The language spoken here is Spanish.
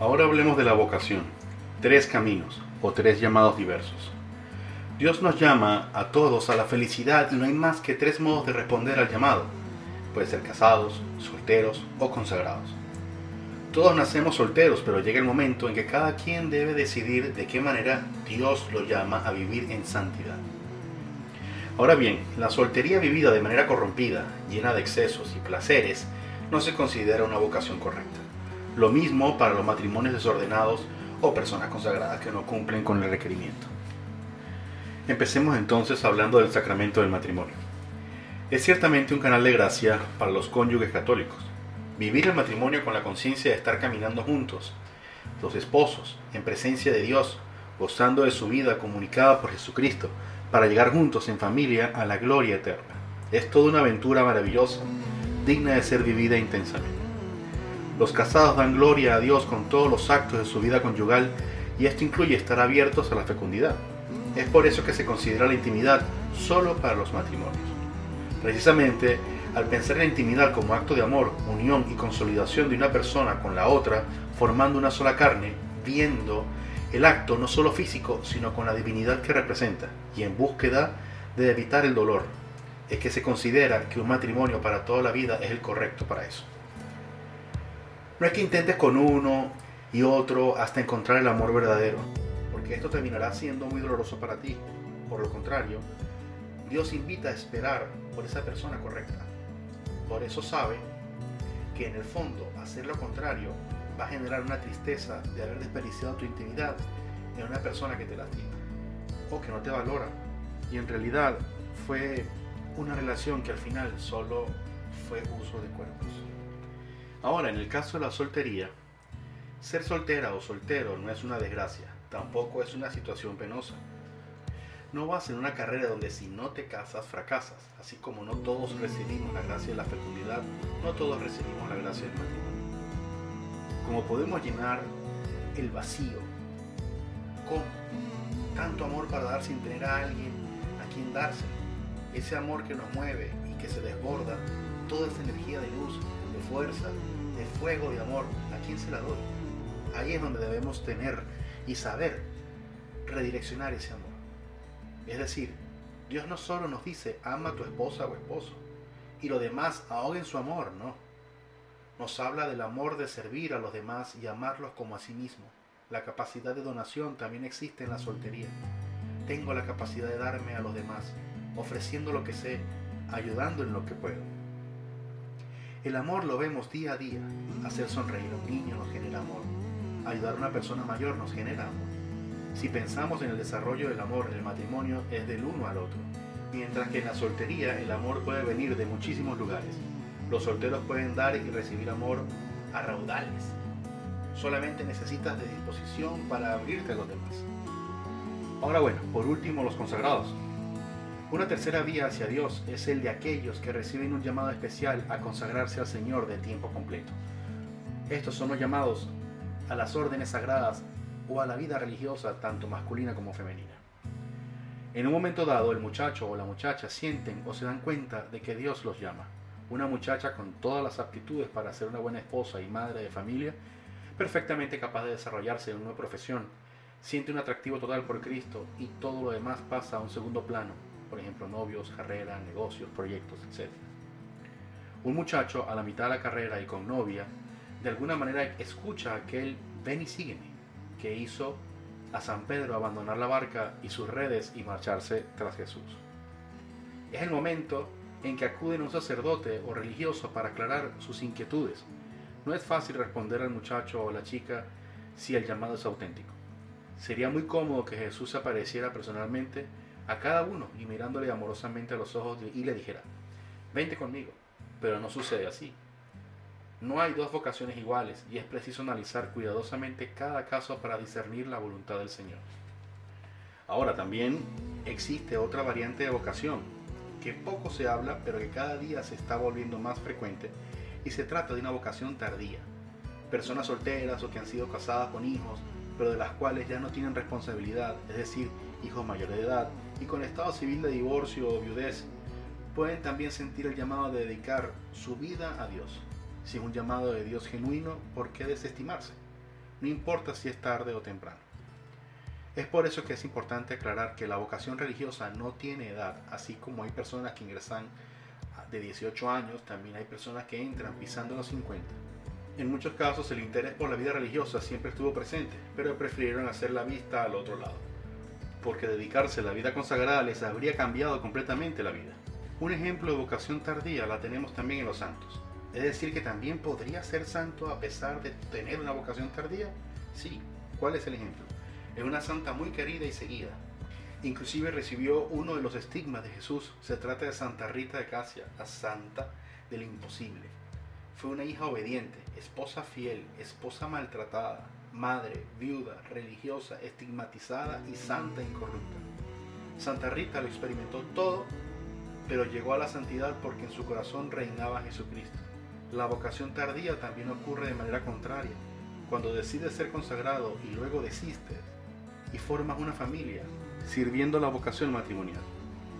Ahora hablemos de la vocación. Tres caminos o tres llamados diversos. Dios nos llama a todos a la felicidad y no hay más que tres modos de responder al llamado. Puede ser casados, solteros o consagrados. Todos nacemos solteros, pero llega el momento en que cada quien debe decidir de qué manera Dios lo llama a vivir en santidad. Ahora bien, la soltería vivida de manera corrompida, llena de excesos y placeres, no se considera una vocación correcta. Lo mismo para los matrimonios desordenados o personas consagradas que no cumplen con el requerimiento. Empecemos entonces hablando del sacramento del matrimonio. Es ciertamente un canal de gracia para los cónyuges católicos. Vivir el matrimonio con la conciencia de estar caminando juntos, los esposos, en presencia de Dios, gozando de su vida comunicada por Jesucristo, para llegar juntos en familia a la gloria eterna. Es toda una aventura maravillosa, digna de ser vivida intensamente. Los casados dan gloria a Dios con todos los actos de su vida conyugal y esto incluye estar abiertos a la fecundidad. Es por eso que se considera la intimidad solo para los matrimonios. Precisamente, al pensar en la intimidad como acto de amor, unión y consolidación de una persona con la otra, formando una sola carne, viendo el acto no solo físico, sino con la divinidad que representa, y en búsqueda de evitar el dolor, es que se considera que un matrimonio para toda la vida es el correcto para eso. No es que intentes con uno y otro hasta encontrar el amor verdadero, esto terminará siendo muy doloroso para ti. Por lo contrario, Dios invita a esperar por esa persona correcta. Por eso sabe que en el fondo hacer lo contrario va a generar una tristeza de haber desperdiciado tu intimidad en una persona que te lastima o que no te valora. Y en realidad fue una relación que al final solo fue uso de cuerpos. Ahora, en el caso de la soltería, ser soltera o soltero no es una desgracia, tampoco es una situación penosa. No vas en una carrera donde si no te casas fracasas, así como no todos recibimos la gracia de la fecundidad, no todos recibimos la gracia del matrimonio. Como podemos llenar el vacío con tanto amor para dar sin tener a alguien a quien dárselo, ese amor que nos mueve y que se desborda, toda esa energía de luz, fuerza, de fuego, de amor, ¿a quién se la doy? Ahí es donde debemos tener y saber redireccionar ese amor. Es decir, Dios no solo nos dice ama a tu esposa o esposo y lo demás ahoguen su amor, no. Nos habla del amor de servir a los demás y amarlos como a sí mismo. La capacidad de donación también existe en la soltería. Tengo la capacidad de darme a los demás, ofreciendo lo que sé, ayudando en lo que puedo. El amor lo vemos día a día. Hacer sonreír a un niño nos genera amor ayudar a una persona mayor nos genera amor. Si pensamos en el desarrollo del amor en el matrimonio, es del uno al otro. Mientras que en la soltería el amor puede venir de muchísimos lugares. Los solteros pueden dar y recibir amor a raudales. Solamente necesitas de disposición para abrirte a los demás. Ahora bueno, por último los consagrados. Una tercera vía hacia Dios es el de aquellos que reciben un llamado especial a consagrarse al Señor de tiempo completo. Estos son los llamados a las órdenes sagradas o a la vida religiosa tanto masculina como femenina. En un momento dado el muchacho o la muchacha sienten o se dan cuenta de que Dios los llama. Una muchacha con todas las aptitudes para ser una buena esposa y madre de familia, perfectamente capaz de desarrollarse en una profesión, siente un atractivo total por Cristo y todo lo demás pasa a un segundo plano, por ejemplo novios, carrera, negocios, proyectos, etc. Un muchacho a la mitad de la carrera y con novia de alguna manera escucha aquel ven y sígueme que hizo a San Pedro abandonar la barca y sus redes y marcharse tras Jesús. Es el momento en que acuden a un sacerdote o religioso para aclarar sus inquietudes. No es fácil responder al muchacho o la chica si el llamado es auténtico. Sería muy cómodo que Jesús apareciera personalmente a cada uno y mirándole amorosamente a los ojos y le dijera, vente conmigo, pero no sucede así. No hay dos vocaciones iguales y es preciso analizar cuidadosamente cada caso para discernir la voluntad del Señor. Ahora también existe otra variante de vocación, que poco se habla pero que cada día se está volviendo más frecuente y se trata de una vocación tardía. Personas solteras o que han sido casadas con hijos, pero de las cuales ya no tienen responsabilidad, es decir, hijos mayores de edad, y con estado civil de divorcio o viudez, pueden también sentir el llamado de dedicar su vida a Dios si es un llamado de Dios genuino, ¿por qué desestimarse? no importa si es tarde o temprano. Es por eso que es importante aclarar que la vocación religiosa no tiene edad, así como hay personas que ingresan de 18 años, también hay personas que entran pisando los 50. En muchos casos el interés por la vida religiosa siempre estuvo presente, pero prefirieron hacer la vista al otro lado, porque dedicarse a la vida consagrada les habría cambiado completamente la vida. Un ejemplo de vocación tardía la tenemos también en los santos. Es decir, que también podría ser santo a pesar de tener una vocación tardía. Sí, ¿cuál es el ejemplo? Es una santa muy querida y seguida. Inclusive recibió uno de los estigmas de Jesús. Se trata de Santa Rita de Casia, la santa del imposible. Fue una hija obediente, esposa fiel, esposa maltratada, madre, viuda, religiosa, estigmatizada y santa incorrupta. Santa Rita lo experimentó todo, pero llegó a la santidad porque en su corazón reinaba Jesucristo. La vocación tardía también ocurre de manera contraria. Cuando decides ser consagrado y luego desistes y formas una familia, sirviendo la vocación matrimonial.